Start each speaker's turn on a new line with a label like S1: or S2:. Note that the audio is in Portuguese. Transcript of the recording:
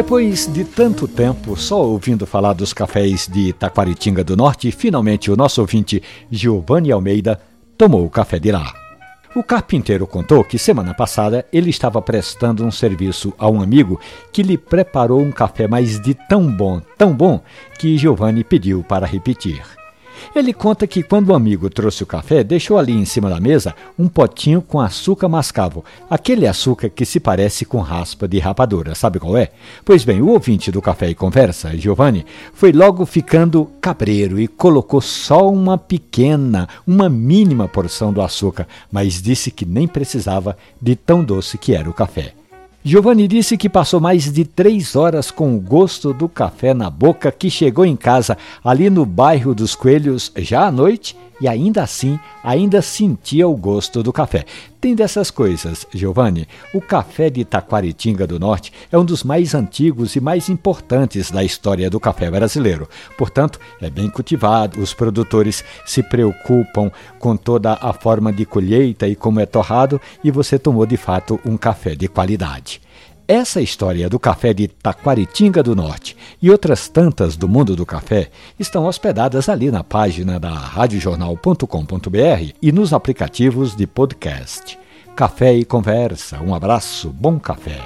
S1: Depois de tanto tempo só ouvindo falar dos cafés de Taquaritinga do Norte, finalmente o nosso ouvinte Giovanni Almeida tomou o café de lá. O carpinteiro contou que semana passada ele estava prestando um serviço a um amigo que lhe preparou um café mais de tão bom, tão bom, que Giovanni pediu para repetir. Ele conta que quando o amigo trouxe o café, deixou ali em cima da mesa um potinho com açúcar mascavo, aquele açúcar que se parece com raspa de rapadura, sabe qual é? Pois bem, o ouvinte do Café e Conversa, Giovanni, foi logo ficando cabreiro e colocou só uma pequena, uma mínima porção do açúcar, mas disse que nem precisava de tão doce que era o café. Giovanni disse que passou mais de três horas com o gosto do café na boca, que chegou em casa ali no bairro dos Coelhos já à noite e ainda assim ainda sentia o gosto do café. Tem dessas coisas, Giovanni. O café de Taquaritinga do Norte é um dos mais antigos e mais importantes da história do café brasileiro. Portanto, é bem cultivado, os produtores se preocupam com toda a forma de colheita e como é torrado, e você tomou de fato um café de qualidade. Essa história do café de Taquaritinga do Norte e outras tantas do mundo do café estão hospedadas ali na página da radiojornal.com.br e nos aplicativos de podcast. Café e conversa. Um abraço, bom café.